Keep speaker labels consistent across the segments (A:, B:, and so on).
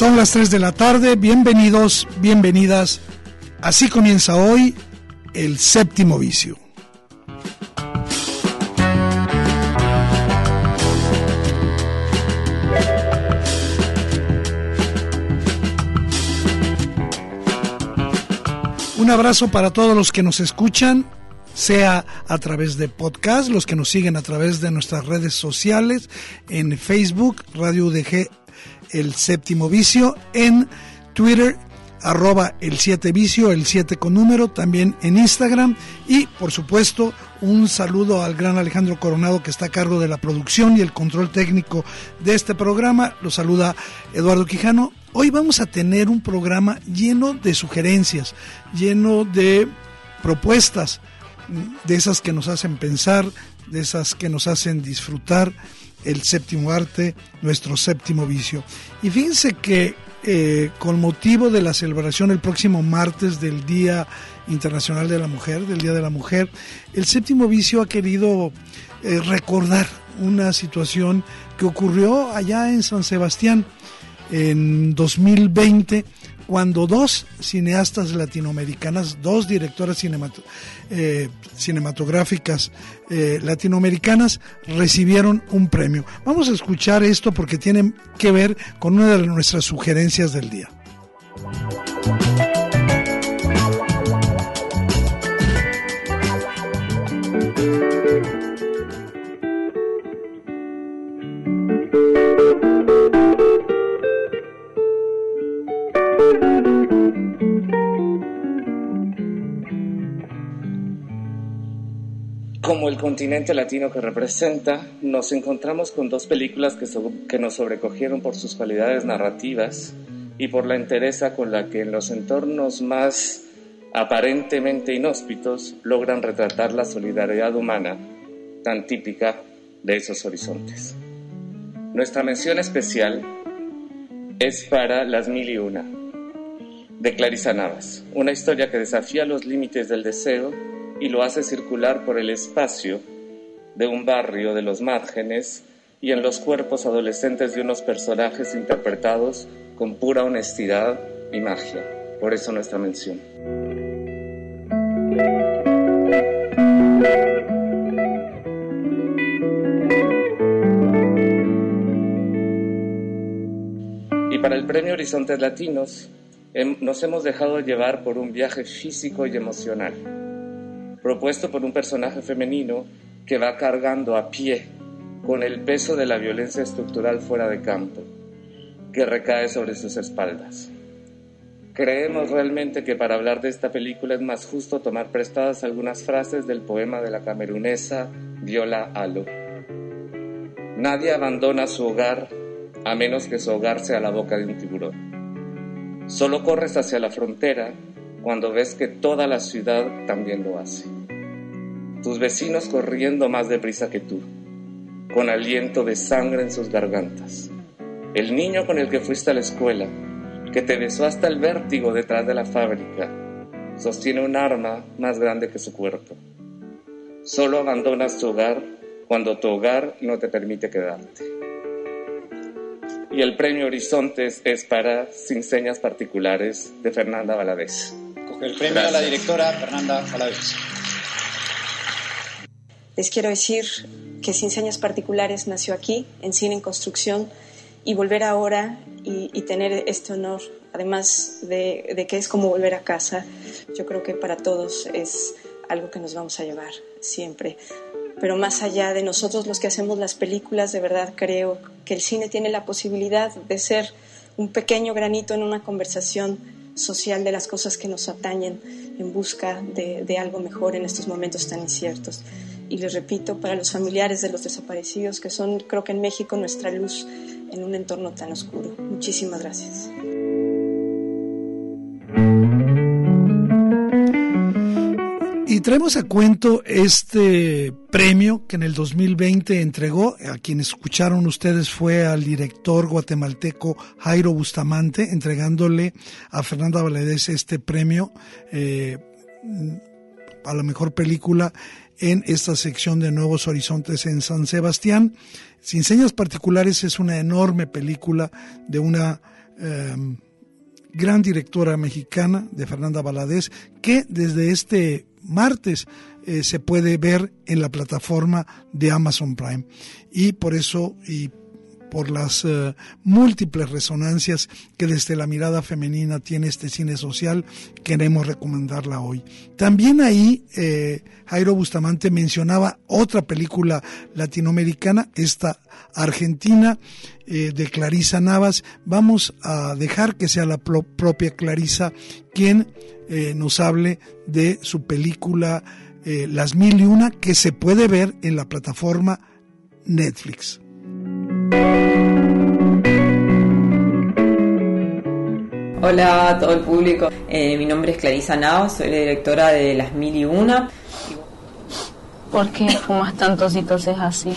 A: Son las 3 de la tarde, bienvenidos, bienvenidas. Así comienza hoy el séptimo vicio. Un abrazo para todos los que nos escuchan, sea a través de podcast, los que nos siguen a través de nuestras redes sociales, en Facebook, Radio UDG el séptimo vicio, en Twitter, arroba el 7 vicio, el 7 con número, también en Instagram y por supuesto un saludo al gran Alejandro Coronado que está a cargo de la producción y el control técnico de este programa. Lo saluda Eduardo Quijano. Hoy vamos a tener un programa lleno de sugerencias, lleno de propuestas, de esas que nos hacen pensar, de esas que nos hacen disfrutar el séptimo arte, nuestro séptimo vicio. Y fíjense que eh, con motivo de la celebración el próximo martes del Día Internacional de la Mujer, del Día de la Mujer, el séptimo vicio ha querido eh, recordar una situación que ocurrió allá en San Sebastián en 2020 cuando dos cineastas latinoamericanas, dos directoras eh, cinematográficas eh, latinoamericanas recibieron un premio. Vamos a escuchar esto porque tiene que ver con una de nuestras sugerencias del día.
B: El continente latino que representa, nos encontramos con dos películas que, que, nos sobrecogieron por sus cualidades narrativas y por la entereza con la que en los entornos más aparentemente inhóspitos logran retratar la solidaridad humana tan típica de esos horizontes. Nuestra mención especial es para Las Mil y Una, de Clarisa Navas, una historia que desafía los límites del deseo y lo hace circular por el espacio de un barrio de los márgenes y en los cuerpos adolescentes de unos personajes interpretados con pura honestidad y magia. Por eso nuestra mención. Y para el Premio Horizontes Latinos nos hemos dejado llevar por un viaje físico y emocional propuesto por un personaje femenino que va cargando a pie con el peso de la violencia estructural fuera de campo, que recae sobre sus espaldas. Creemos realmente que para hablar de esta película es más justo tomar prestadas algunas frases del poema de la camerunesa Viola Alo. Nadie abandona su hogar a menos que su hogar sea la boca de un tiburón. Solo corres hacia la frontera cuando ves que toda la ciudad también lo hace. Tus vecinos corriendo más deprisa que tú, con aliento de sangre en sus gargantas. El niño con el que fuiste a la escuela, que te besó hasta el vértigo detrás de la fábrica, sostiene un arma más grande que su cuerpo. Solo abandonas tu hogar cuando tu hogar no te permite quedarte. Y el premio Horizontes es para Sin Señas Particulares de Fernanda Valadez
C: el premio a la directora Fernanda Valadez.
D: Les quiero decir que Sin Señas Particulares nació aquí, en Cine en Construcción, y volver ahora y, tener este honor, además de, de, que es como volver a casa, yo creo que para todos es algo que nos vamos a llevar siempre. Pero más allá de nosotros los que hacemos las películas, de verdad creo que el cine tiene la posibilidad de ser un pequeño granito en una conversación social de las cosas que nos atañen en busca de, algo mejor en estos momentos tan inciertos. Y les repito, para los familiares de los desaparecidos, que son, creo que en México, nuestra luz en un entorno tan oscuro. Muchísimas gracias.
A: Y a cuento este premio que en el 2020 entregó, a quien escucharon ustedes fue al director guatemalteco Jairo Bustamante, entregándole a Fernanda Valadez este premio eh, a la mejor película en esta sección de Nuevos Horizontes en San Sebastián. Sin señas particulares es una enorme película de una... Eh, gran directora mexicana de Fernanda Valadez, que desde este martes eh, se puede ver en la plataforma de Amazon Prime. Y por eso, y por las eh, múltiples resonancias que desde la mirada femenina tiene este cine social, queremos recomendarla hoy. También ahí eh, Jairo Bustamante mencionaba otra película latinoamericana, esta argentina de Clarisa Navas. Vamos a dejar que sea la propia Clarisa quien eh, nos hable de su película eh, Las Mil y Una, que se puede ver en la plataforma Netflix.
E: Hola a todo el público, eh, mi nombre es Clarisa Navas, soy la directora de Las Mil y Una.
F: ¿Por qué fumas tantos y toses así?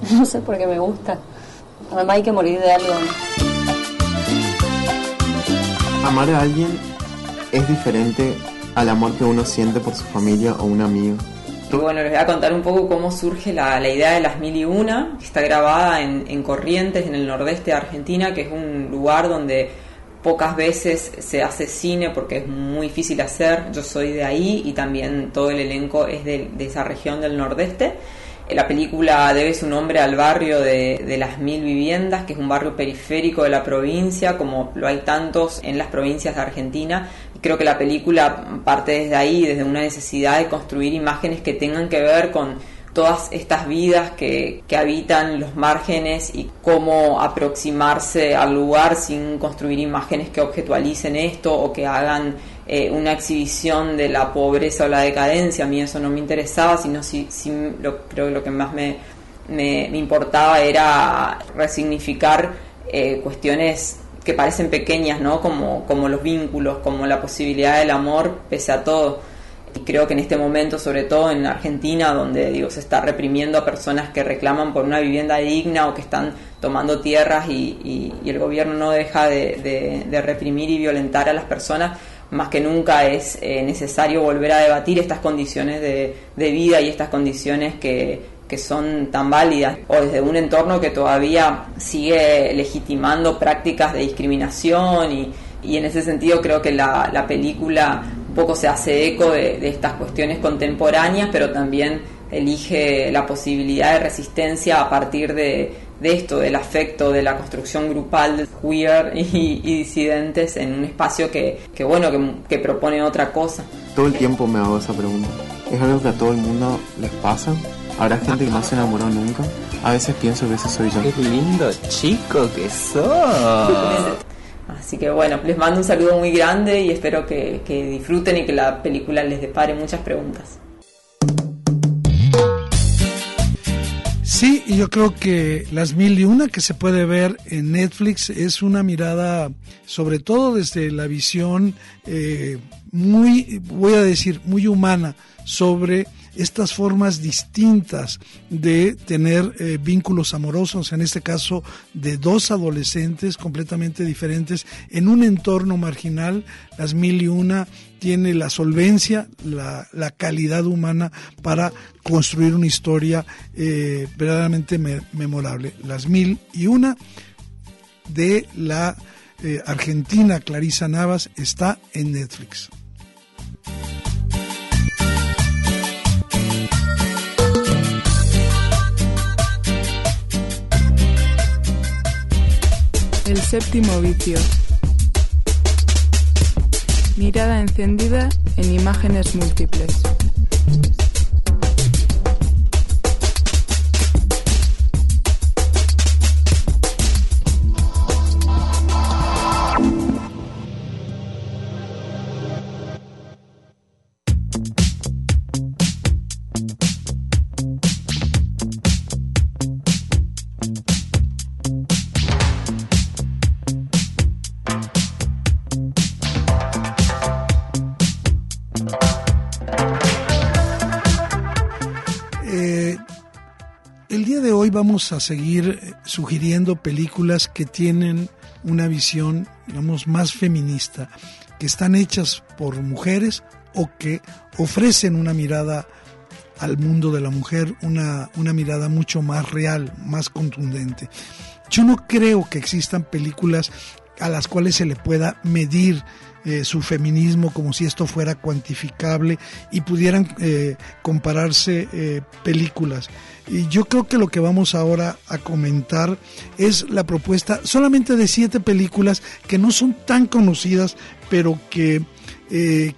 G: No sé, porque me gusta. Además hay que morir de algo.
H: Amar a alguien es diferente al amor que uno siente por su familia o un amigo.
E: Y bueno, les voy a contar un poco cómo surge la, idea de las mil y una, que está grabada en, en, Corrientes, en el nordeste de Argentina, que es un lugar donde pocas veces se hace cine porque es muy difícil hacer. Yo soy de ahí y también todo el elenco es de, esa región del nordeste. La película debe su nombre al barrio de, de, las Mil Viviendas, que es un barrio periférico de la provincia, como lo hay tantos en las provincias de Argentina. Creo que la película parte desde ahí, desde una necesidad de construir imágenes que tengan que ver con todas estas vidas que, que habitan los márgenes y cómo aproximarse al lugar sin construir imágenes que objetualicen esto o que hagan eh, una exhibición de la pobreza o la decadencia, a mí eso no me interesaba, sino si, si lo, creo que lo que más me, me, importaba era resignificar eh, cuestiones que parecen pequeñas, ¿no? Como, como los vínculos, como la posibilidad del amor pese a todo. Y creo que en este momento, sobre todo en Argentina, donde digo, se está reprimiendo a personas que reclaman por una vivienda digna o que están tomando tierras y, y, el gobierno no deja de, de reprimir y violentar a las personas, más que nunca es eh, necesario volver a debatir estas condiciones de, vida y estas condiciones que, son tan válidas, o desde un entorno que todavía sigue legitimando prácticas de discriminación y, en ese sentido creo que la, película un poco se hace eco de, de estas cuestiones contemporáneas, pero también elige la posibilidad de resistencia a partir de, de esto, del afecto, de la construcción grupal de queer y, disidentes en un espacio que, que bueno, que, propone otra cosa.
H: Todo el tiempo me hago esa pregunta. ¿Es algo que a todo el mundo les pasa? ¿Habrá gente que no se enamoró nunca? A veces pienso que ese soy yo.
I: ¡Qué lindo chico que sos!
E: Así que bueno, les mando un saludo muy grande y espero que, que disfruten y que la película les depare muchas preguntas.
A: Sí, y yo creo que Las Mil y Una que se puede ver en Netflix es una mirada, sobre todo desde la visión eh, muy, voy a decir, muy humana sobre estas formas distintas de tener eh, vínculos amorosos, en este caso de dos adolescentes completamente diferentes en un entorno marginal, las mil y una tiene la solvencia, la, calidad humana para construir una historia eh, verdaderamente memorable. Las mil y una de la eh, argentina Clarisa Navas está en Netflix.
J: El séptimo vicio. Mirada encendida en imágenes múltiples.
A: Vamos a seguir eh, sugiriendo películas que tienen una visión, más feminista, que están hechas por mujeres o que ofrecen una mirada al mundo de la mujer, una, una mirada mucho más real, más contundente. Yo no creo que existan películas a las cuales se le pueda medir eh, su feminismo como si esto fuera cuantificable y pudieran eh, compararse eh, películas. Y yo creo que lo que vamos ahora a comentar es la propuesta solamente de siete películas que no son tan conocidas, pero que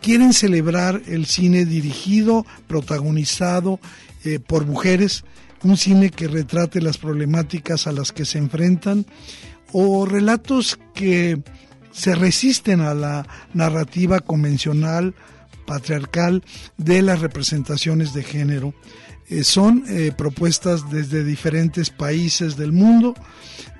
A: quieren celebrar el cine dirigido, protagonizado por mujeres, un cine que retrate las problemáticas a las que se enfrentan o relatos que se resisten a la narrativa convencional, patriarcal de las representaciones de género. Eh, son eh, propuestas desde diferentes países del mundo,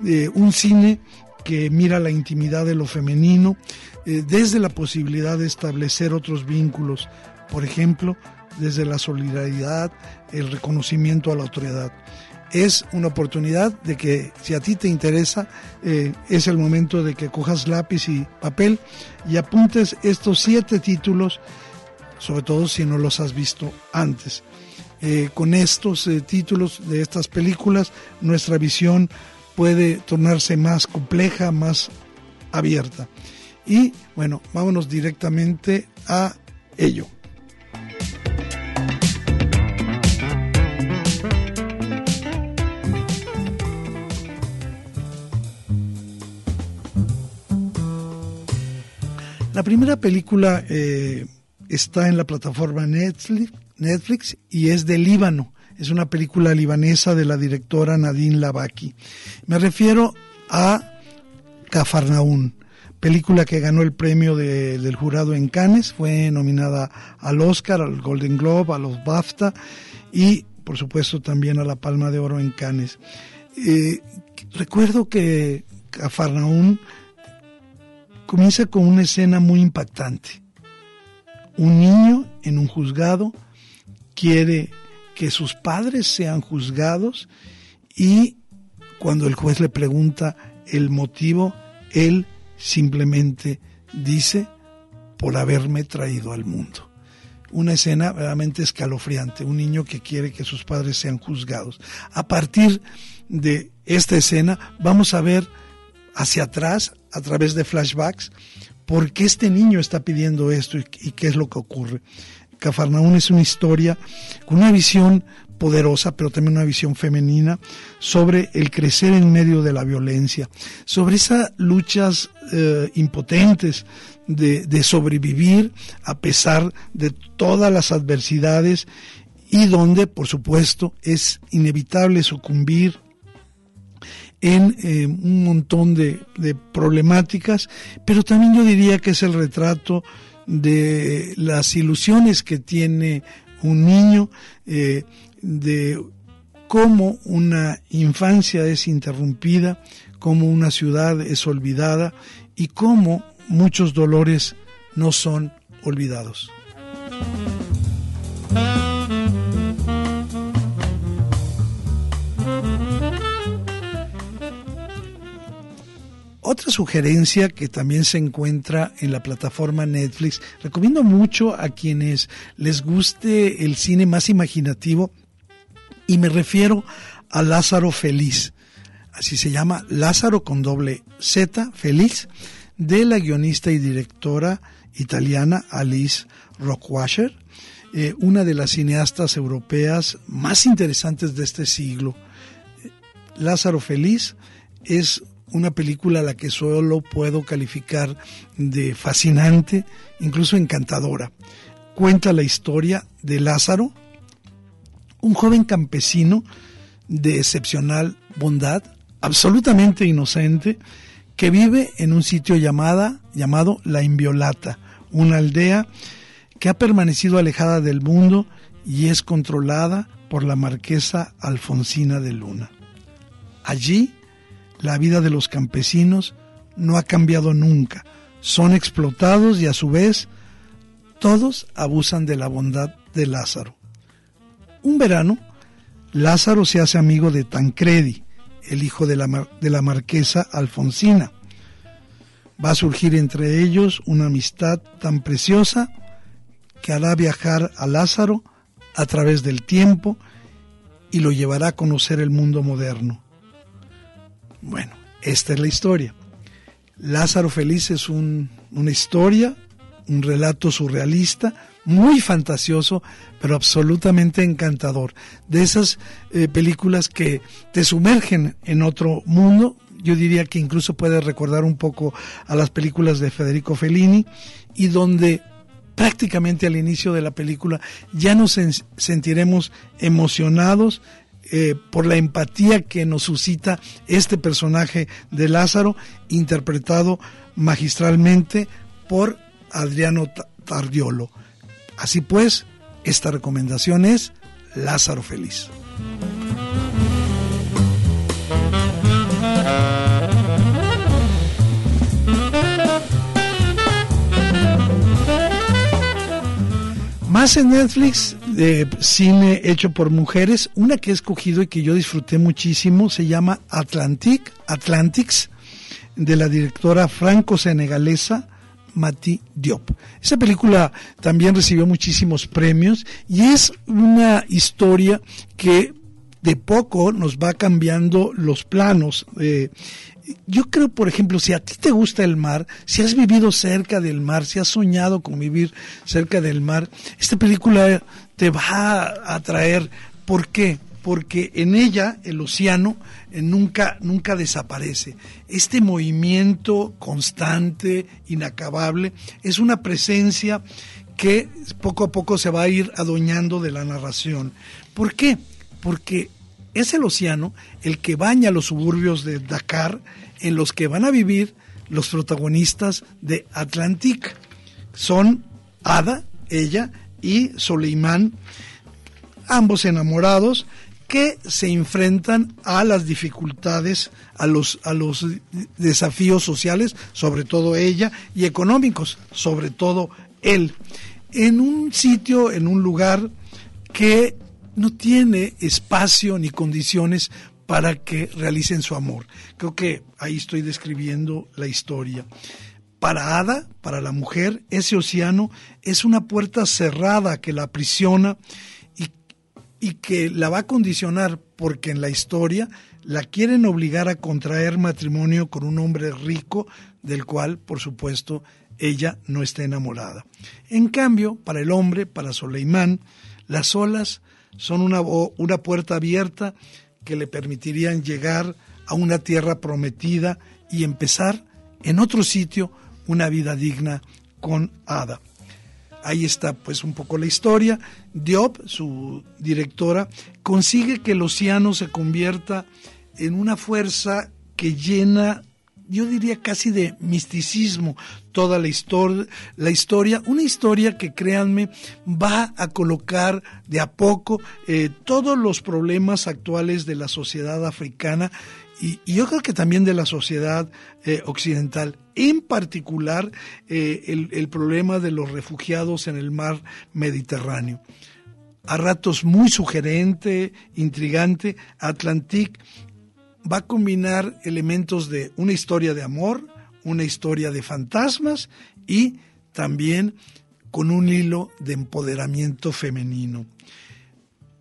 A: eh, un cine que mira la intimidad de lo femenino, desde la posibilidad de establecer otros vínculos, por ejemplo, desde la solidaridad, el reconocimiento a la autoridad es una oportunidad de que si a ti te interesa, eh, es el momento de que cojas lápiz y papel y apuntes estos siete títulos, sobre todo si no los has visto antes. Eh, con estos eh, títulos de estas películas, nuestra visión puede tornarse más compleja, más abierta. Y bueno, vámonos directamente a ello. La primera película eh, está en la plataforma Netflix, y es de Líbano. Es una película libanesa de la directora Nadine Labaki. Me refiero a Cafarnaún, película que ganó el premio del jurado en Cannes, fue nominada al Oscar, al Golden Globe, a los BAFTA y por supuesto también a la Palma de Oro en Cannes. Eh, recuerdo que Cafarnaún comienza con una escena muy impactante. Un niño en un juzgado quiere que sus padres sean juzgados y cuando el juez le pregunta el motivo, él simplemente dice, por haberme traído al mundo. Una escena realmente escalofriante, un niño que quiere que sus padres sean juzgados. A partir de esta escena vamos a ver hacia atrás a través de flashbacks por qué este niño está pidiendo esto y, qué es lo que ocurre. Cafarnaún es una historia con una visión poderosa, pero también una visión femenina, sobre el crecer en medio de la violencia, sobre esas luchas eh, impotentes de, de, sobrevivir a pesar de todas las adversidades y donde, por supuesto, es inevitable sucumbir en eh, un montón de, problemáticas, pero también yo diría que es el retrato de las ilusiones que tiene un niño, eh, de cómo una infancia es interrumpida, cómo una ciudad es olvidada y cómo muchos dolores no son olvidados. Sugerencia que también se encuentra en la plataforma Netflix, recomiendo mucho a quienes les guste el cine más imaginativo y me refiero a Lázaro Feliz. Así se llama Lázaro con doble Z, Feliz, de la guionista y directora italiana Alice Rockwasher, eh, una de las cineastas europeas más interesantes de este siglo. Lázaro Feliz es una película a la que solo puedo calificar de fascinante, incluso encantadora. Cuenta la historia de Lázaro, un joven campesino de excepcional bondad, absolutamente inocente, que vive en un sitio llamada, llamado La Inviolata, una aldea que ha permanecido alejada del mundo y es controlada por la marquesa Alfonsina de Luna. Allí la vida de los campesinos no ha cambiado nunca. Son explotados y a su vez todos abusan de la bondad de Lázaro. Un verano, Lázaro se hace amigo de Tancredi, el hijo de la, de la marquesa Alfonsina. Va a surgir entre ellos una amistad tan preciosa que hará viajar a Lázaro a través del tiempo y lo llevará a conocer el mundo moderno. Bueno, esta es la historia. Lázaro Feliz es una historia, un relato surrealista, muy fantasioso, pero absolutamente encantador. De esas eh, películas que te sumergen en otro mundo, yo diría que incluso puede recordar un poco a las películas de Federico Fellini, y donde prácticamente al inicio de la película ya nos sentiremos emocionados eh, por la empatía que nos suscita este personaje de Lázaro, interpretado magistralmente por Adriano Tardiolo. Así pues, esta recomendación es Lázaro Feliz. Más en Netflix, de cine hecho por mujeres, una que he escogido y que yo disfruté muchísimo se llama Atlantic, Atlantics, de la directora franco-senegalesa Mati Diop. Esa película también recibió muchísimos premios y es una historia que de poco nos va cambiando los planos. Eh, yo creo, por ejemplo, si a ti te gusta el mar, si has vivido cerca del mar, si has soñado con vivir cerca del mar, esta película te va a atraer. ¿Por qué? Porque en ella el océano eh, nunca, nunca desaparece. Este movimiento constante, inacabable, es una presencia que poco a poco se va a ir adueñando de la narración. ¿Por qué? Porque es el océano el que baña los suburbios de Dakar en los que van a vivir los protagonistas de Atlantic. Son Ada, ella, y Soleimán, ambos enamorados, que se enfrentan a las dificultades, a los, a los desafíos sociales, sobre todo ella, y económicos, sobre todo él, en un sitio, en un lugar que no tiene espacio ni condiciones para que realicen su amor. Creo que ahí estoy describiendo la historia. Para Ada, para la mujer, ese océano es una puerta cerrada que la aprisiona y, y que la va a condicionar porque en la historia la quieren obligar a contraer matrimonio con un hombre rico del cual, por supuesto, ella no está enamorada. En cambio, para el hombre, para Soleimán, las olas son una, una puerta abierta que le permitirían llegar a una tierra prometida y empezar en otro sitio una vida digna con Ada. Ahí está pues un poco la historia. Diop, su directora, consigue que el océano se convierta en una fuerza que llena yo diría casi de misticismo toda la historia, la historia, una historia que créanme va a colocar de a poco eh, todos los problemas actuales de la sociedad africana y, yo creo que también de la sociedad eh, occidental, en particular eh, el, el problema de los refugiados en el mar Mediterráneo a ratos muy sugerente, intrigante, Atlantic va a combinar elementos de una historia de amor, una historia de fantasmas y también con un hilo de empoderamiento femenino.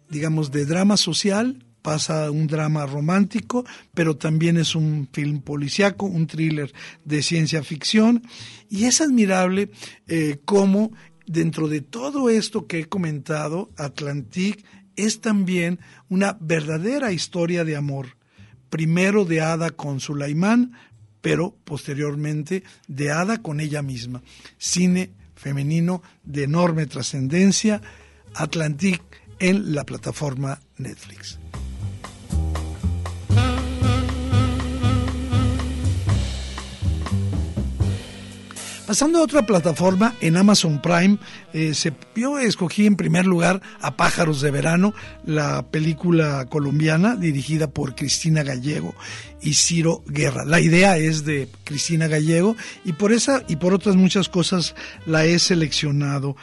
A: Digamos, de drama social pasa un drama romántico, pero también es un film policiaco, un thriller de ciencia ficción, y es admirable eh, cómo dentro de todo esto que he comentado, Atlantic es también una verdadera historia de amor primero de Ada con Sulaimán, pero posteriormente de Ada con ella misma. Cine femenino de enorme trascendencia, Atlantic en la plataforma Netflix. Pasando a otra plataforma, en Amazon Prime, eh, se, yo escogí en primer lugar a Pájaros de Verano, la película colombiana dirigida por Cristina Gallego y Ciro Guerra. La idea es de Cristina Gallego y por esa y por otras muchas cosas la he seleccionado.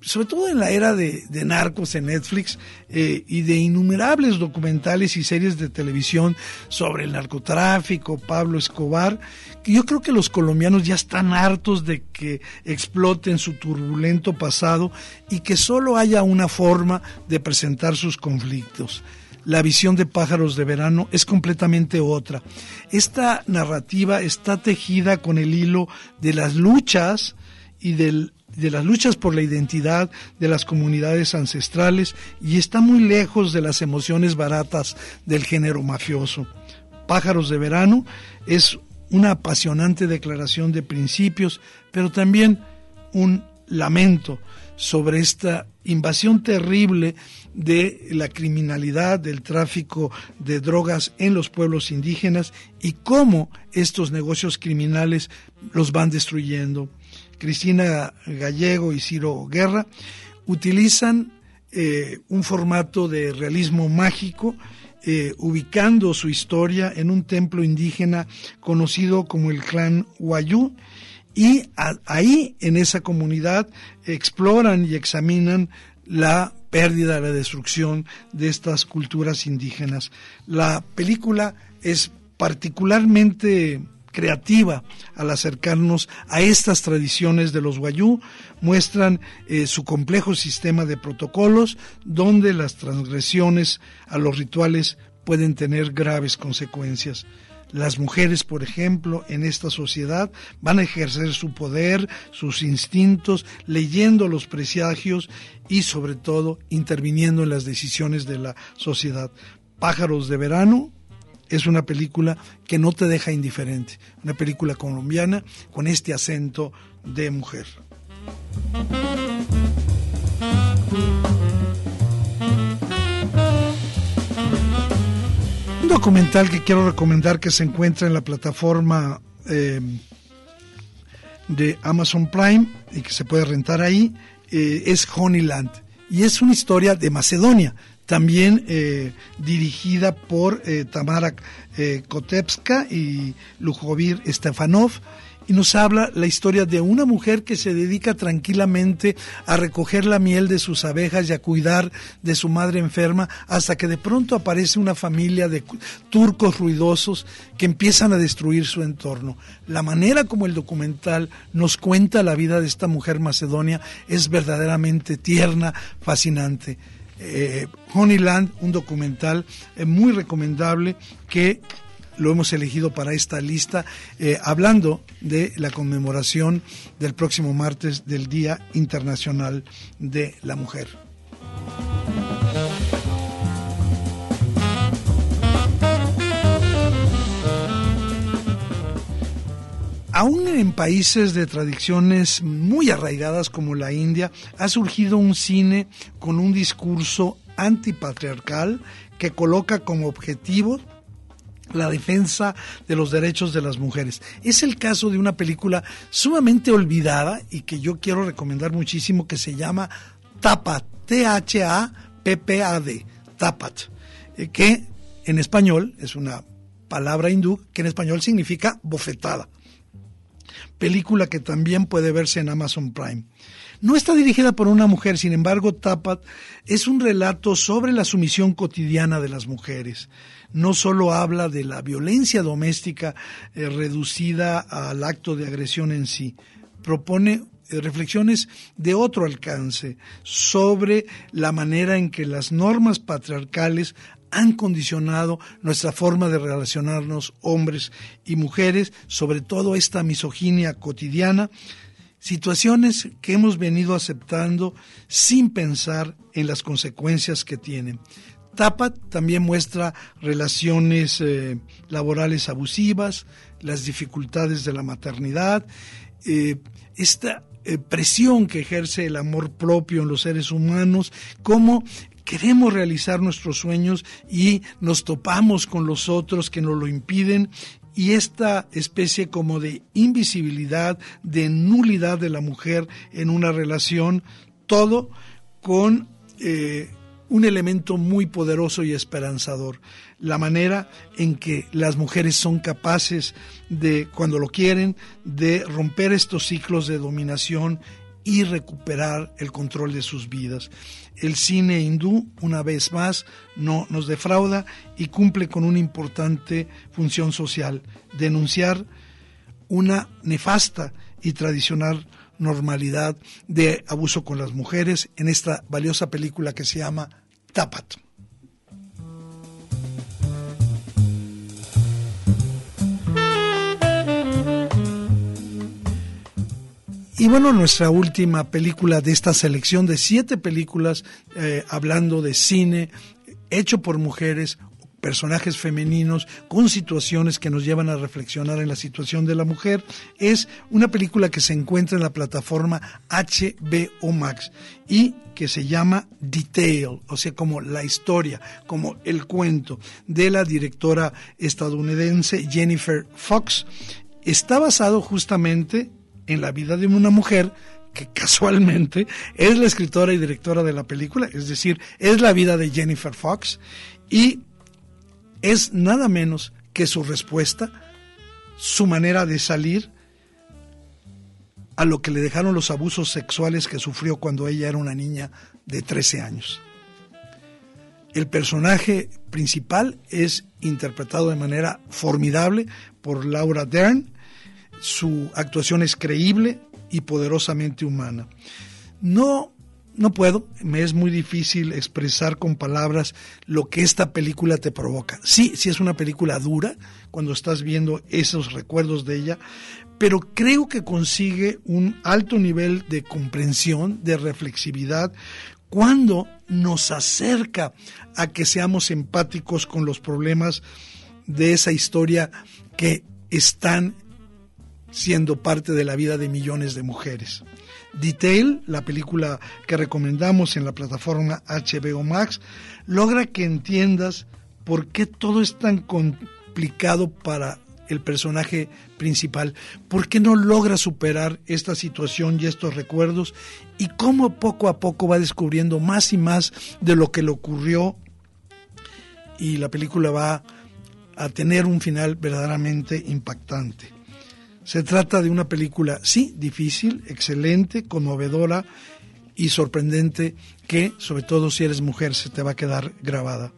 A: Sobre todo en la era de, narcos en Netflix eh, y de innumerables documentales y series de televisión sobre el narcotráfico, Pablo Escobar, yo creo que los colombianos ya están hartos de que exploten su turbulento pasado y que solo haya una forma de presentar sus conflictos la visión de pájaros de verano es completamente otra. Esta narrativa está tejida con el hilo de las luchas y del de las luchas por la identidad de las comunidades ancestrales y está muy lejos de las emociones baratas del género mafioso. Pájaros de Verano es una apasionante declaración de principios, pero también un lamento sobre esta invasión terrible de la criminalidad, del tráfico de drogas en los pueblos indígenas y cómo estos negocios criminales los van destruyendo. Cristina Gallego y Ciro Guerra, utilizan eh, un formato de realismo mágico, eh, ubicando su historia en un templo indígena conocido como el clan Wayú, y ahí en esa comunidad exploran y examinan la pérdida, la destrucción de estas culturas indígenas. La película es particularmente creativa al acercarnos a estas tradiciones de los guayú, muestran eh, su complejo sistema de protocolos donde las transgresiones a los rituales pueden tener graves consecuencias. Las mujeres, por ejemplo, en esta sociedad van a ejercer su poder, sus instintos, leyendo los presagios y sobre todo interviniendo en las decisiones de la sociedad. Pájaros de verano, es una película que no te deja indiferente, una película colombiana con este acento de mujer. Un documental que quiero recomendar que se encuentra en la plataforma eh, de Amazon Prime y que se puede rentar ahí eh, es Honeyland y es una historia de Macedonia también eh, dirigida por eh, Tamara eh, Kotevska y Lujovir Stefanov, y nos habla la historia de una mujer que se dedica tranquilamente a recoger la miel de sus abejas y a cuidar de su madre enferma, hasta que de pronto aparece una familia de turcos ruidosos que empiezan a destruir su entorno. La manera como el documental nos cuenta la vida de esta mujer macedonia es verdaderamente tierna, fascinante eh, Honeyland, un documental eh, muy recomendable que lo hemos elegido para esta lista, eh, hablando de la conmemoración del próximo martes del Día Internacional de la Mujer. Aún en países de tradiciones muy arraigadas como la India, ha surgido un cine con un discurso antipatriarcal que coloca como objetivo la defensa de los derechos de las mujeres. Es el caso de una película sumamente olvidada y que yo quiero recomendar muchísimo que se llama Tapat, T-H-A-P-P-A-D, Tapat, eh, que en español es una palabra hindú que en español significa bofetada película que también puede verse en Amazon Prime. No está dirigida por una mujer, sin embargo, Tapat es un relato sobre la sumisión cotidiana de las mujeres. No solo habla de la violencia doméstica eh, reducida al acto de agresión en sí, propone reflexiones de otro alcance sobre la manera en que las normas patriarcales han condicionado nuestra forma de relacionarnos hombres y mujeres, sobre todo esta misoginia cotidiana, situaciones que hemos venido aceptando sin pensar en las consecuencias que tienen. Tapat también muestra relaciones eh, laborales abusivas, las dificultades de la maternidad, eh, esta eh, presión que ejerce el amor propio en los seres humanos, cómo queremos realizar nuestros sueños y nos topamos con los otros que nos lo impiden y esta especie como de invisibilidad, de nulidad de la mujer en una relación, todo con eh, un elemento muy poderoso y esperanzador, la manera en que las mujeres son capaces de, cuando lo quieren, de romper estos ciclos de dominación y recuperar el control de sus vidas. El cine hindú, una vez más, no nos defrauda y cumple con una importante función social, denunciar una nefasta y tradicional normalidad de abuso con las mujeres en esta valiosa película que se llama Tapat. Y bueno, nuestra última película de esta selección de siete películas eh, hablando de cine hecho por mujeres, personajes femeninos con situaciones que nos llevan a reflexionar en la situación de la mujer, es una película que se encuentra en la plataforma HBO Max y que se llama Detail, o sea, como la historia, como el cuento de la directora estadounidense Jennifer Fox. Está basado justamente en la vida de una mujer que casualmente es la escritora y directora de la película, es decir, es la vida de Jennifer Fox y es nada menos que su respuesta, su manera de salir a lo que le dejaron los abusos sexuales que sufrió cuando ella era una niña de 13 años. El personaje principal es interpretado de manera formidable por Laura Dern, su actuación es creíble y poderosamente humana. No, no puedo, me es muy difícil expresar con palabras lo que esta película te provoca. Sí, sí es una película dura cuando estás viendo esos recuerdos de ella, pero creo que consigue un alto nivel de comprensión, de reflexividad, cuando nos acerca a que seamos empáticos con los problemas de esa historia que están siendo parte de la vida de millones de mujeres. Detail, la película que recomendamos en la plataforma HBO Max, logra que entiendas por qué todo es tan complicado para el personaje principal, por qué no logra superar esta situación y estos recuerdos y cómo poco a poco va descubriendo más y más de lo que le ocurrió y la película va a tener un final verdaderamente impactante. Se trata de una película, sí, difícil, excelente, conmovedora y sorprendente que, sobre todo si eres mujer, se te va a quedar grabada.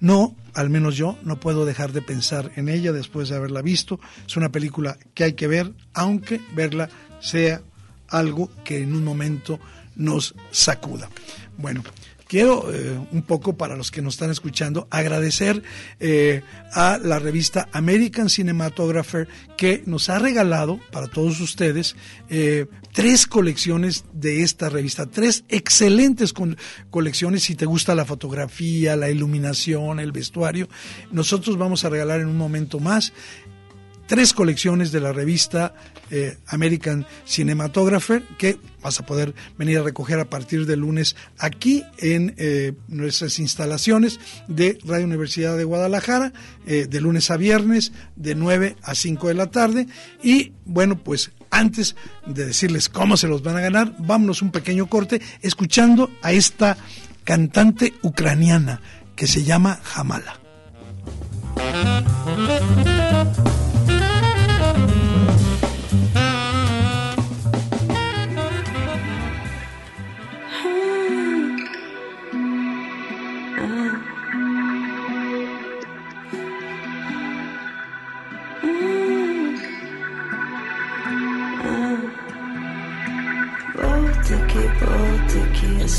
A: No, al menos yo, no puedo dejar de pensar en ella después de haberla visto. Es una película que hay que ver, aunque verla sea algo que en un momento nos sacuda. Bueno, quiero eh, un poco para los que nos están escuchando agradecer eh, a la revista American Cinematographer que nos ha regalado para todos ustedes eh, tres colecciones de esta revista, tres excelentes colecciones si te gusta la fotografía, la iluminación, el vestuario. Nosotros vamos a regalar en un momento más tres colecciones de la revista eh, American Cinematographer que vas a poder venir a recoger a partir del lunes aquí en eh, nuestras instalaciones de Radio Universidad de Guadalajara, eh, de lunes a viernes, de 9 a 5 de la tarde. Y bueno, pues antes de decirles cómo se los van a ganar, vámonos un pequeño corte escuchando a esta cantante ucraniana que se llama Jamala.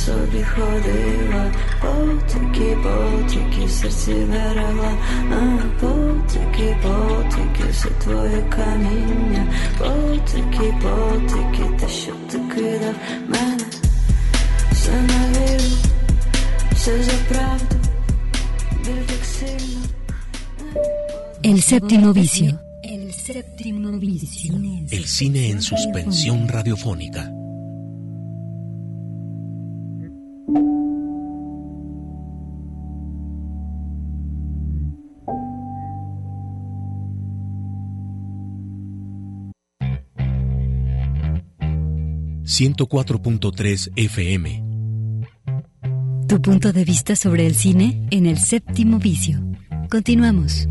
A: собі ходила, потики, потики, серці берегла, а потики, потики, все твоє каміння, потики, потики, те, що ти кидав мене, все на віру, все за правду, біль так сильно. El séptimo vicio. El séptimo vicio. El cine en suspensión radiofónica.
K: ...104.3 FM. Tu punto de vista sobre el cine en el séptimo vicio. Continuamos.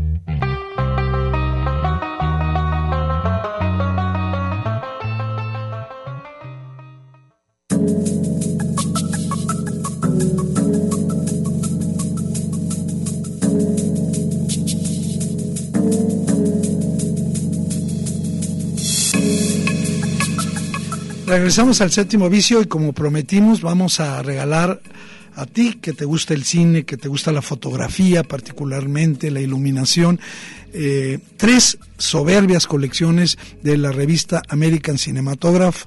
A: Regresamos al séptimo vicio y como prometimos vamos a regalar a ti que te gusta el cine, que te gusta la fotografía, particularmente la iluminación, eh, tres soberbias colecciones de la revista American Cinematograph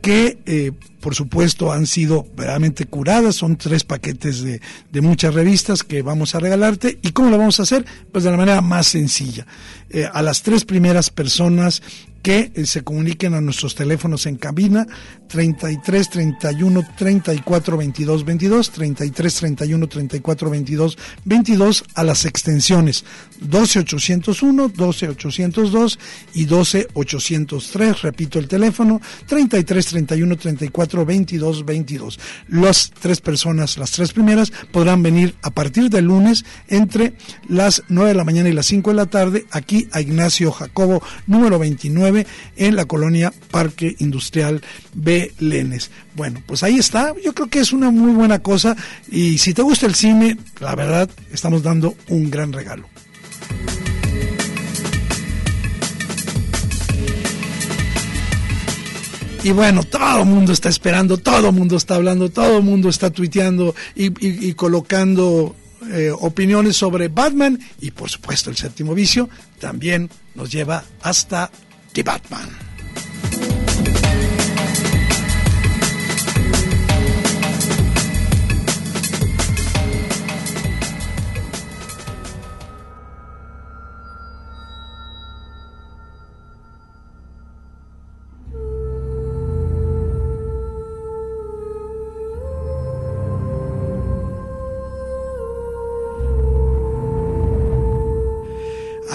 A: que eh, por supuesto han sido verdaderamente curadas, son tres paquetes de, muchas revistas que vamos a regalarte. ¿Y cómo lo vamos a hacer? Pues de la manera más sencilla. Eh, a las tres primeras personas que eh, se comuniquen a nuestros teléfonos en cabina 33 31 34 22 22 33 31 34 22 22 a las extensiones. 12 801 12 802 y 12 803 repito el teléfono 33 31 34 22 22 las tres personas las tres primeras podrán venir a partir del lunes entre las 9 de la mañana y las 5 de la tarde aquí a Ignacio Jacobo número 29 en la colonia Parque Industrial Belénes. Bueno, pues ahí está. Yo creo que es una muy buena cosa y si te gusta el cine, la verdad, estamos dando un gran regalo. Y bueno, todo el mundo está esperando, todo el mundo está hablando, todo el mundo está tuiteando y, colocando eh, opiniones sobre Batman y por supuesto el séptimo vicio también nos lleva hasta The Batman.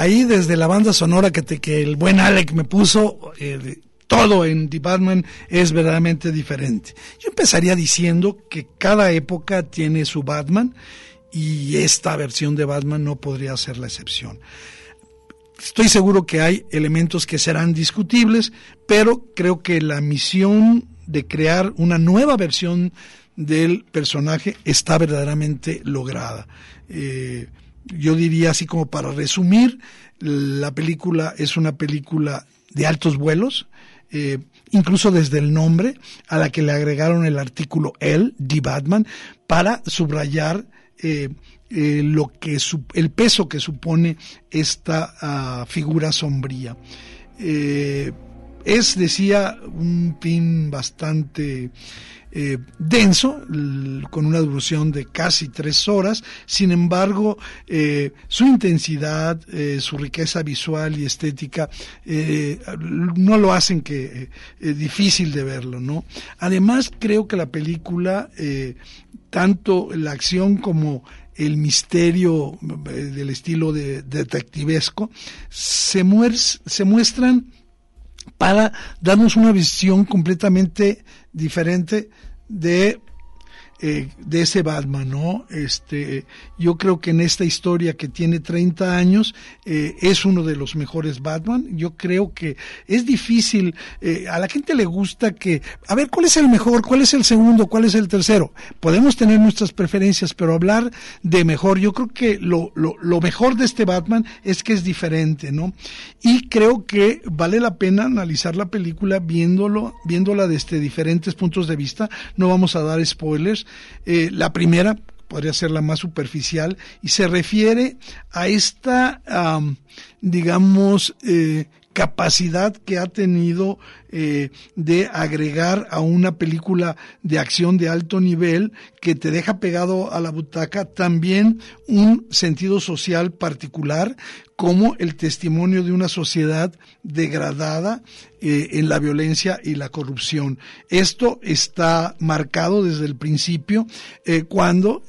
A: Ahí desde la banda sonora que, te, que el buen Alec me puso, eh, todo en The Batman es verdaderamente diferente. Yo empezaría diciendo que cada época tiene su Batman y esta versión de Batman no podría ser la excepción. Estoy seguro que hay elementos que serán discutibles, pero creo que la misión de crear una nueva versión del personaje está verdaderamente lograda. Eh, yo diría así como para resumir, la película es una película de altos vuelos, eh, incluso desde el nombre, a la que le agregaron el artículo el, The Batman, para subrayar eh, eh, lo que el peso que supone esta ah, figura sombría. es, decía, un pin bastante eh, denso, con una duración de casi tres horas. Sin embargo, eh, su intensidad, eh, su riqueza visual y estética no lo hacen que difícil de verlo, ¿no? Además, creo que la película, tanto la acción como el misterio del estilo de, detectivesco, se, se muestran para darnos una visión completamente diferente de eh, de ese Batman, ¿no? Este, yo creo que en esta historia que tiene 30 años eh, es uno de los mejores Batman. Yo creo que es difícil, eh, a la gente le gusta que, a ver, ¿cuál es el mejor? ¿Cuál es el segundo? ¿Cuál es el tercero? Podemos tener nuestras preferencias, pero hablar de mejor, yo creo que lo, lo, lo mejor de este Batman es que es diferente, ¿no? Y creo que vale la pena analizar la película viéndolo, viéndola desde diferentes puntos de vista. No vamos a dar spoilers, eh, la primera podría ser la más superficial y se refiere a esta, digamos, eh, capacidad que ha tenido eh, de agregar a una película de acción de alto nivel que te deja pegado a la butaca también un sentido social particular como el testimonio de una sociedad degradada eh, en la violencia y la corrupción. Esto está marcado desde el principio eh, cuando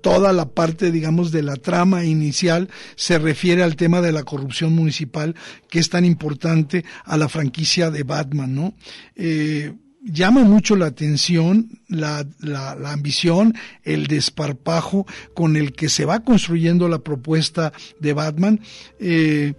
A: toda la parte, digamos, de la trama inicial se refiere al tema de la corrupción municipal que es tan importante a la franquicia de Batman, ¿no? Eh, llama mucho la atención la, la, ambición, el desparpajo con el que se va construyendo la propuesta de Batman. Eh,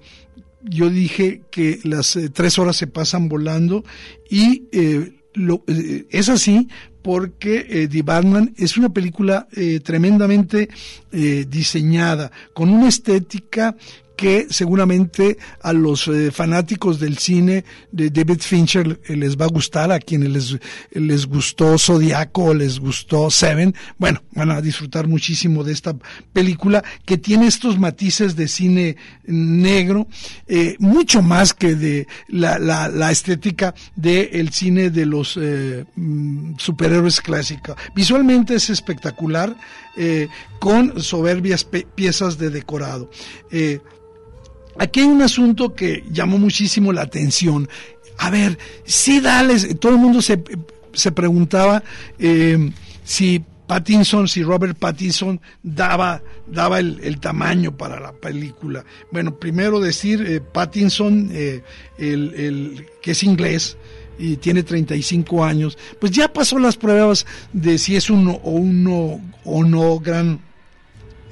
A: yo dije que las eh, tres horas se pasan volando y eh, lo, es así porque The Batman es una película tremendamente diseñada, con una estética que seguramente a los eh, fanáticos del cine de David Fincher eh, les va a gustar, a quienes les, les gustó Zodiaco les gustó Seven, bueno, van a disfrutar muchísimo de esta película que tiene estos matices de cine negro, eh, mucho más que de la, la, la estética del cine de los mm, superhéroes clásicos. Visualmente es espectacular, con soberbias piezas de decorado. Aquí hay un asunto que llamó muchísimo la atención. A ver, si dale, todo el mundo se, se preguntaba eh, si Pattinson, si Robert Pattinson daba, daba el, tamaño para la película. Bueno, primero decir, eh, Pattinson, eh, el, el, que es inglés, y tiene 35 años, pues ya pasó las pruebas de si es uno o uno o no gran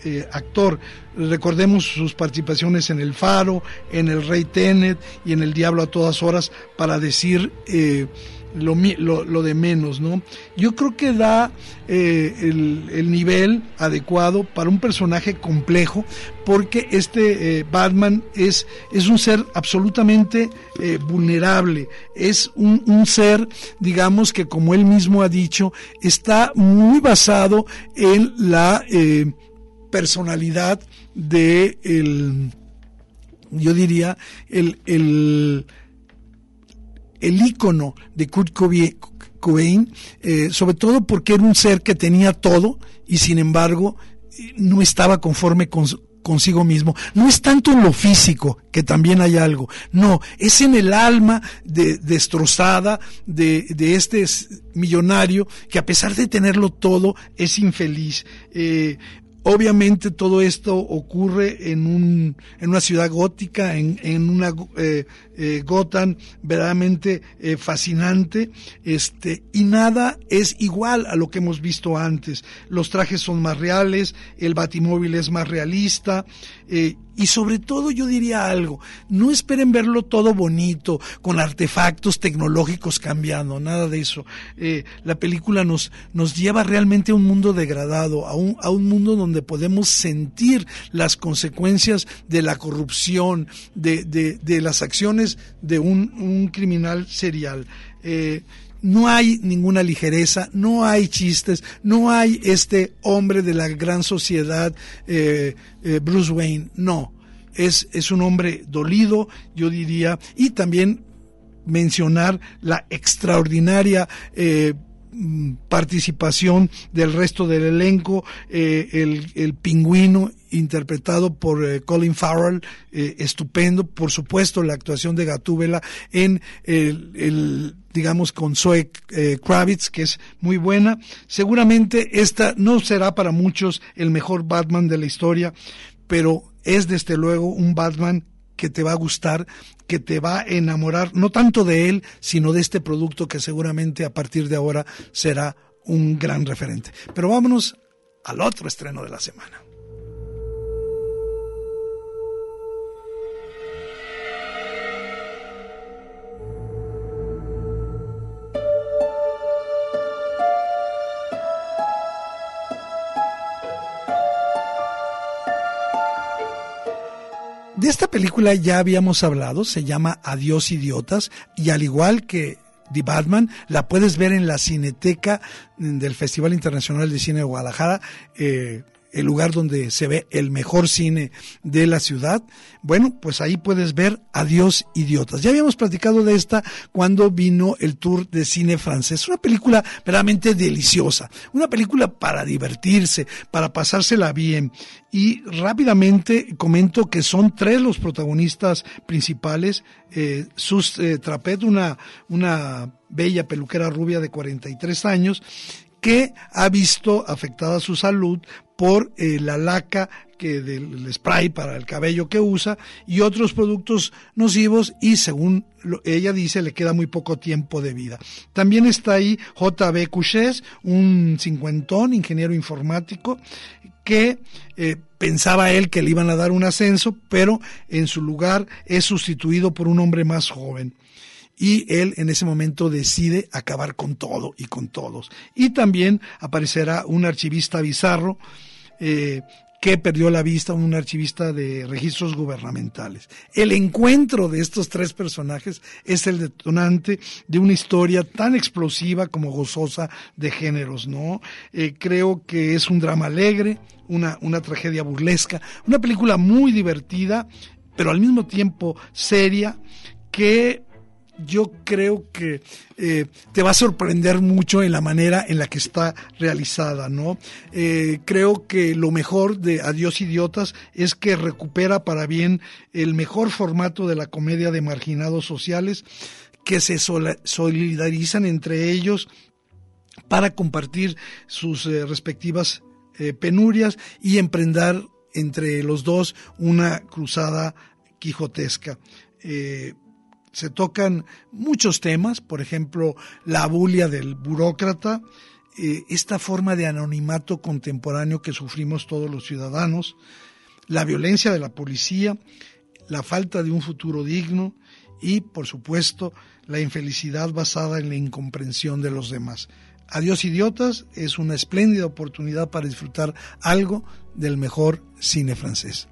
A: eh, actor. Recordemos sus participaciones en El Faro, en El Rey Tenet y en El Diablo a todas horas para decir eh, lo, lo, de menos, ¿no? Yo creo que da eh, el, nivel adecuado para un personaje complejo porque este Batman es, es un ser absolutamente vulnerable, es un, un, ser, digamos que como él mismo ha dicho, está muy basado en la personalidad de el, yo diría, el, el, el ícono de Kurt Cobain, eh, sobre todo porque era un ser que tenía todo y sin embargo no estaba conforme con, consigo mismo. No es tanto en lo físico, que también hay algo. No, es en el alma de, destrozada de, de, este millonario que a pesar de tenerlo todo es infeliz. Eh, Obviamente todo esto ocurre en, un, en una ciudad gótica, en, en una eh, eh, Gotham verdaderamente eh, fascinante, este, y nada es igual a lo que hemos visto antes. Los trajes son más reales, el batimóvil es más realista, eh, y sobre todo yo diría algo, no esperen verlo todo bonito, con artefactos tecnológicos cambiando, nada de eso. Eh, la película nos, nos lleva realmente a un mundo degradado, a un, a un mundo donde podemos sentir las consecuencias de la corrupción, de, de, de las acciones de un, criminal serial. Eh, no hay ninguna ligereza, no hay chistes, no hay este hombre de la gran sociedad, eh, eh, Bruce Wayne, no. Es, es un hombre dolido, yo diría, y también mencionar la extraordinaria participación del resto del elenco, el, el, pingüino interpretado por Colin Farrell, estupendo, por supuesto la actuación de Gatúbela en el digamos, con Zoe eh, Kravitz, que es muy buena. Seguramente esta no será para muchos el mejor Batman de la historia, pero es desde luego un Batman que te va a gustar, que te va a enamorar, no tanto de él, sino de este producto que seguramente a partir de ahora será un gran referente. Pero vámonos al otro estreno de la semana. De esta película ya habíamos hablado, se llama Adiós Idiotas, y al igual que The Batman, la puedes ver en la Cineteca del Festival Internacional de Cine de Guadalajara. Eh, el lugar donde se ve el mejor cine de la ciudad, bueno, pues ahí puedes ver Adiós Idiotas. Ya habíamos platicado de esta cuando vino el tour de cine francés. Una película verdaderamente deliciosa, una película para divertirse, para pasársela bien. Y rápidamente comento que son tres los protagonistas principales. Eh, Sus eh, Trapet, una, una bella peluquera rubia de 43 años, que ha visto afectada su salud por eh, la laca que del spray para el cabello que usa y otros productos nocivos y según ella dice le queda muy poco tiempo de vida. También está ahí JB Couchés, un cincuentón, ingeniero informático, que eh, pensaba él que le iban a dar un ascenso, pero en su lugar es sustituido por un hombre más joven y él en ese momento decide acabar con todo y con todos. Y también aparecerá un archivista bizarro eh, que perdió la vista un archivista de registros gubernamentales. El encuentro de estos tres personajes es el detonante de una historia tan explosiva como gozosa de géneros, ¿no? Eh, creo que es un drama alegre, una, una tragedia burlesca, una película muy divertida, pero al mismo tiempo seria, que yo creo que eh, te va a sorprender mucho en la manera en la que está realizada, ¿no? Eh, creo que lo mejor de Adiós Idiotas es que recupera para bien el mejor formato de la comedia de marginados sociales que se solidarizan entre ellos para compartir sus eh, respectivas penurias y emprender entre los dos una cruzada quijotesca se tocan muchos temas, por ejemplo, la bulia del burócrata, eh, esta forma de anonimato contemporáneo que sufrimos todos los ciudadanos, la violencia de la policía, la falta de un futuro digno y, por supuesto, la infelicidad basada en la incomprensión de los demás. Adiós idiotas es una espléndida oportunidad para disfrutar algo del mejor cine francés.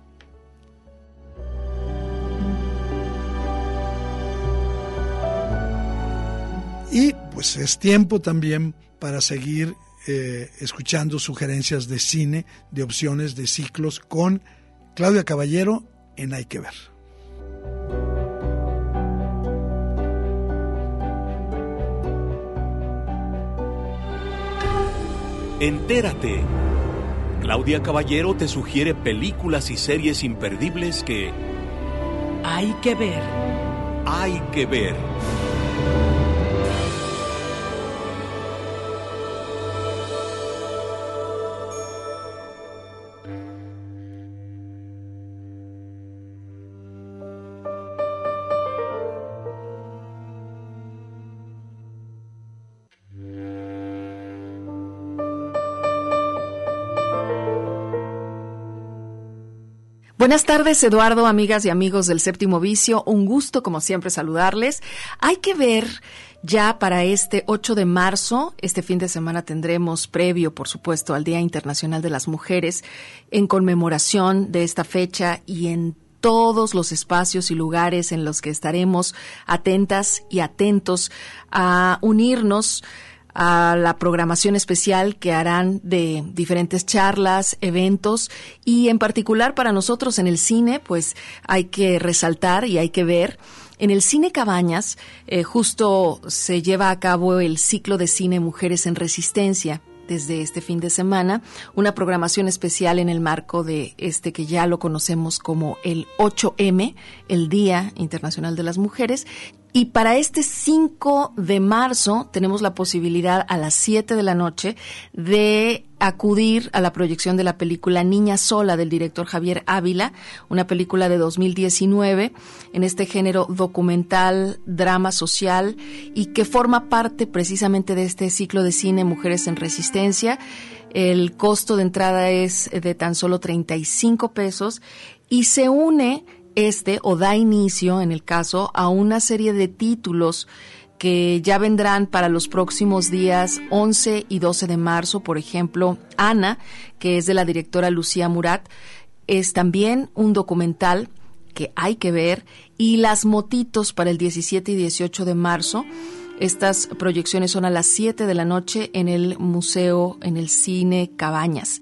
A: Y pues es tiempo también para seguir eh, escuchando sugerencias de cine, de opciones, de ciclos con Claudia Caballero en Hay que ver.
L: Entérate. Claudia Caballero te sugiere películas y series imperdibles que...
K: Hay que ver.
L: Hay que ver.
M: Buenas tardes, Eduardo, amigas y amigos del Séptimo Vicio. Un gusto, como siempre, saludarles. Hay que ver ya para este 8 de marzo, este fin de semana tendremos previo, por supuesto, al Día Internacional de las Mujeres, en conmemoración de esta fecha y en todos los espacios y lugares en los que estaremos atentas y atentos a unirnos a la programación especial que harán de diferentes charlas, eventos y en particular para nosotros en el cine, pues hay que resaltar y hay que ver. En el Cine Cabañas eh, justo se lleva a cabo el ciclo de cine Mujeres en Resistencia desde este fin de semana, una programación especial en el marco de este que ya lo conocemos como el 8M, el Día Internacional de las Mujeres, y para este 5 de marzo tenemos la posibilidad a las 7 de la noche de acudir a la proyección de la película Niña Sola del director Javier Ávila, una película de 2019 en este género documental, drama social y que forma parte precisamente de este ciclo de cine Mujeres en Resistencia. El costo de entrada es de tan solo 35 pesos y se une este o da inicio, en el caso, a una serie de títulos que ya vendrán para los próximos días 11 y 12 de marzo. Por ejemplo, Ana, que es de la directora Lucía Murat, es también un documental que hay que ver y las motitos para el 17 y 18 de marzo. Estas proyecciones son a las 7 de la noche en el museo, en el cine Cabañas.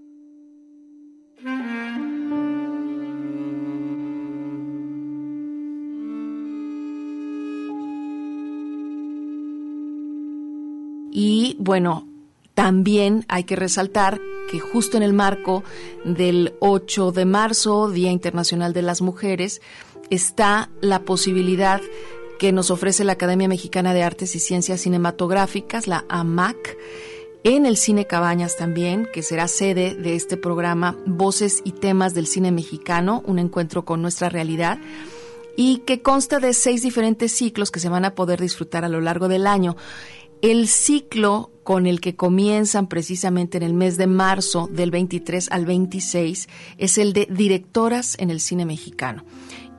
M: Y bueno, también hay que resaltar que justo en el marco del 8 de marzo, Día Internacional de las Mujeres, está la posibilidad que nos ofrece la Academia Mexicana de Artes y Ciencias Cinematográficas, la AMAC, en el Cine Cabañas también, que será sede de este programa Voces y Temas del Cine Mexicano, un encuentro con nuestra realidad, y que consta de seis diferentes ciclos que se van a poder disfrutar a lo largo del año. El ciclo con el que comienzan precisamente en el mes de marzo del 23 al 26 es el de directoras en el cine mexicano.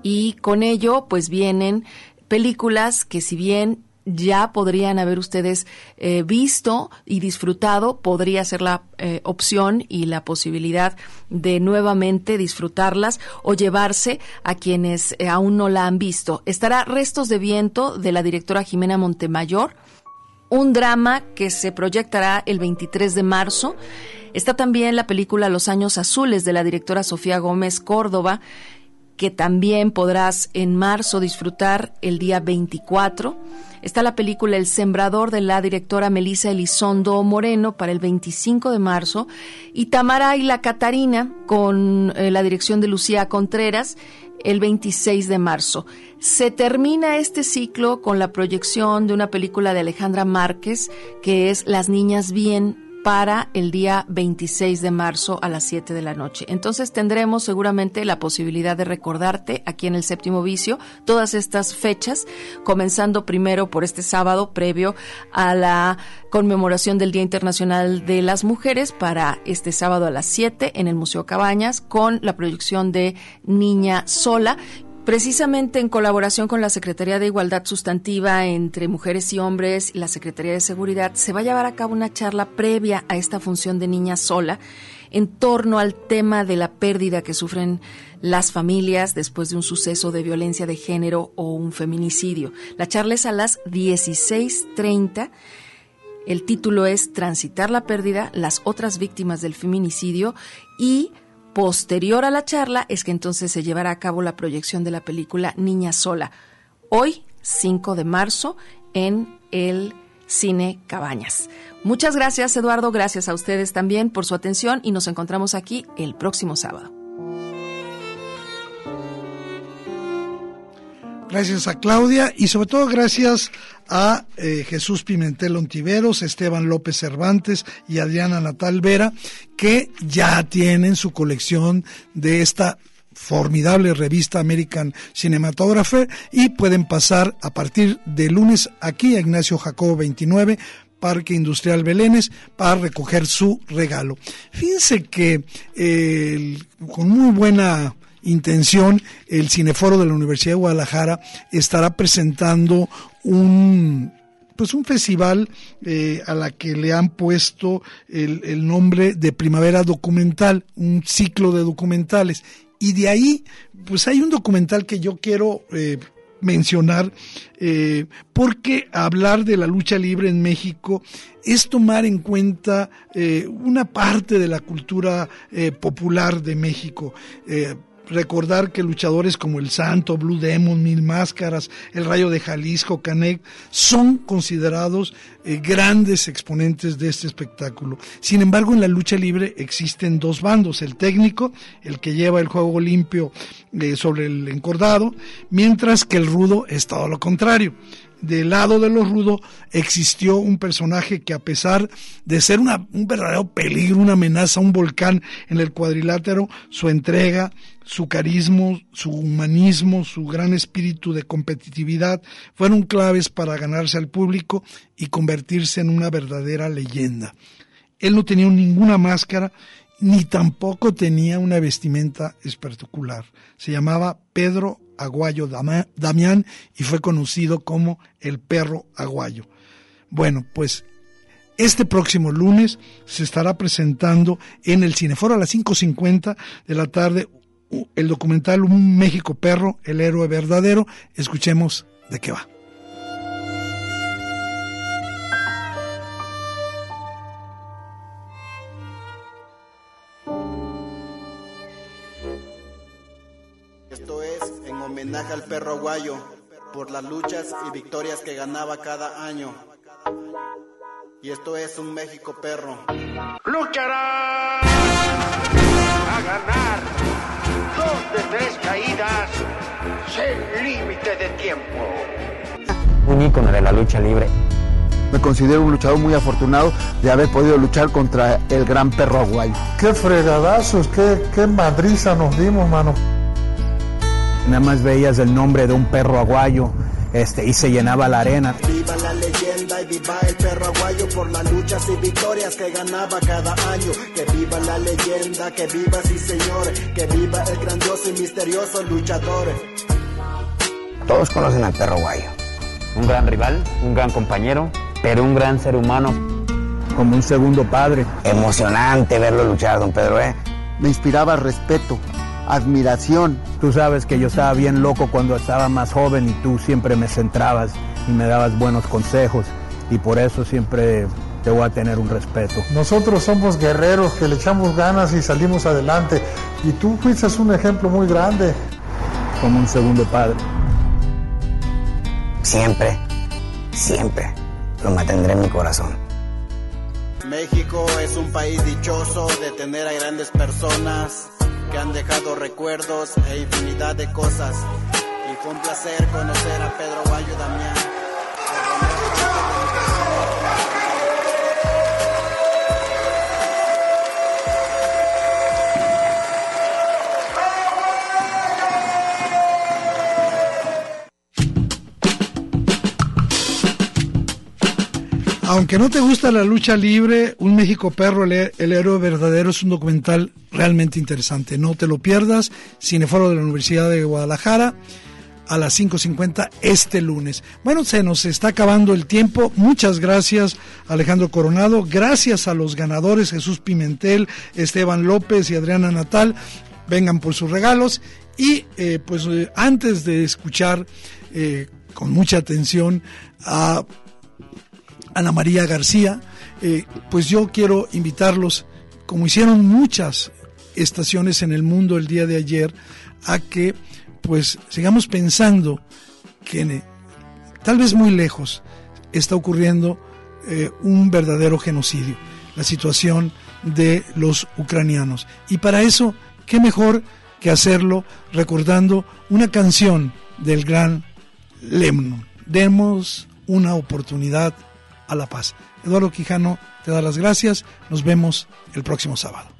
M: Y con ello pues vienen películas que si bien ya podrían haber ustedes eh, visto y disfrutado, podría ser la eh, opción y la posibilidad de nuevamente disfrutarlas o llevarse a quienes eh, aún no la han visto. Estará Restos de Viento de la directora Jimena Montemayor, un drama que se proyectará el 23 de marzo. Está también la película Los Años Azules de la directora Sofía Gómez Córdoba que también podrás en marzo disfrutar el día 24. Está la película El Sembrador de la directora Melissa Elizondo Moreno para el 25 de marzo y Tamara y la Catarina con eh, la dirección de Lucía Contreras el 26 de marzo. Se termina este ciclo con la proyección de una película de Alejandra Márquez que es Las Niñas Bien para el día 26 de marzo a las 7 de la noche. Entonces tendremos seguramente la posibilidad de recordarte aquí en el séptimo vicio todas estas fechas, comenzando primero por este sábado previo a la conmemoración del Día Internacional de las Mujeres para este sábado a las 7 en el Museo Cabañas con la proyección de Niña Sola Precisamente en colaboración con la Secretaría de Igualdad Sustantiva entre Mujeres y Hombres y la Secretaría de Seguridad, se va a llevar a cabo una charla previa a esta función de niña sola en torno al tema de la pérdida que sufren las familias después de un suceso de violencia de género o un feminicidio. La charla es a las 16.30. El título es Transitar la pérdida, las otras víctimas del feminicidio y Posterior a la charla es que entonces se llevará a cabo la proyección de la película Niña Sola, hoy 5 de marzo en el Cine Cabañas. Muchas gracias Eduardo, gracias a ustedes también por su atención y nos encontramos aquí el próximo sábado.
A: Gracias a Claudia y sobre todo gracias a eh, Jesús Pimentel Ontiveros, Esteban López Cervantes y Adriana Natal Vera, que ya tienen su colección de esta formidable revista American Cinematographer y pueden pasar a partir de lunes aquí a Ignacio Jacobo 29 Parque Industrial Belénes para recoger su regalo. Fíjense que eh, con muy buena intención, el Cineforo de la Universidad de Guadalajara estará presentando un pues un festival eh, a la que le han puesto el, nombre de Primavera Documental, un ciclo de documentales. Y de ahí, pues hay un documental que yo quiero eh, mencionar, eh, porque hablar de la lucha libre en México es tomar en cuenta una parte de la cultura popular de México recordar que luchadores como el Santo, Blue Demon, Mil Máscaras, el Rayo de Jalisco, Canek, son considerados eh, grandes exponentes de este espectáculo. Sin embargo, en la lucha libre existen dos bandos, el técnico, el que lleva el juego limpio eh, sobre el encordado, mientras que el rudo es todo lo contrario del lado de los rudos existió un personaje que a pesar de ser un verdadero peligro, una amenaza, un volcán en el cuadrilátero, su entrega, su carisma, su humanismo, su gran espíritu de competitividad fueron claves para ganarse al público y convertirse en una verdadera leyenda. Él no tenía ninguna máscara ni tampoco tenía una vestimenta espectacular. Se llamaba Pedro Aguayo Damián y fue conocido como el perro aguayo. Bueno, pues este próximo lunes se estará presentando en el Cineforo a las 5.50 de la tarde el documental Un México Perro, el héroe verdadero. Escuchemos de qué va.
N: Homenaje al perro aguayo por las luchas y victorias que ganaba cada año. Y esto es un México perro.
O: Luchará a ganar dos de tres caídas sin límite de tiempo.
P: Un ícono de la lucha libre.
Q: Me considero un luchador muy afortunado de haber podido luchar contra el gran perro aguayo.
R: Qué fregadazos, qué, qué madriza nos dimos, mano.
P: Nada más veías el nombre de un perro aguayo este, y se llenaba la arena.
N: Viva la leyenda y viva el perro aguayo por las luchas y victorias que ganaba cada año. Que viva la leyenda, que viva sí señores, que viva el grandioso y misterioso luchador.
P: Todos conocen al perro aguayo.
S: un gran rival, un gran compañero, pero un gran ser humano.
P: Como un segundo padre.
T: Emocionante verlo luchar, don Pedro, ¿eh?
Q: Me inspiraba respeto, admiración.
P: Tú sabes que yo estaba bien loco cuando estaba más joven y tú siempre me centrabas y me dabas buenos consejos y por eso siempre te voy a tener un respeto.
R: Nosotros somos guerreros que le echamos ganas y salimos adelante y tú fuiste un ejemplo muy grande.
P: Como un segundo padre.
T: Siempre, siempre lo mantendré en mi corazón.
N: México es un país dichoso de tener a grandes personas que han dejado recuerdos e infinidad de cosas. Y fue un placer conocer a Pedro Guayo Damián.
A: Aunque no te gusta la lucha libre, Un México Perro, el, héroe verdadero, es un documental realmente interesante. No te lo pierdas. Cineforo de la Universidad de Guadalajara a las 5.50 este lunes. Bueno, se nos está acabando el tiempo. Muchas gracias Alejandro Coronado. Gracias a los ganadores Jesús Pimentel, Esteban López y Adriana Natal. Vengan por sus regalos. Y eh, pues eh, antes de escuchar eh, con mucha atención a Ana María García, eh, pues yo quiero invitarlos, como hicieron muchas estaciones en el mundo el día de ayer, a que pues sigamos pensando que tal vez muy lejos está ocurriendo eh, un verdadero genocidio, la situación de los ucranianos. Y para eso, ¿qué mejor que hacerlo recordando una canción del gran Lemnon? Demos una oportunidad a la paz. Eduardo Quijano te da las gracias. Nos vemos el próximo sábado.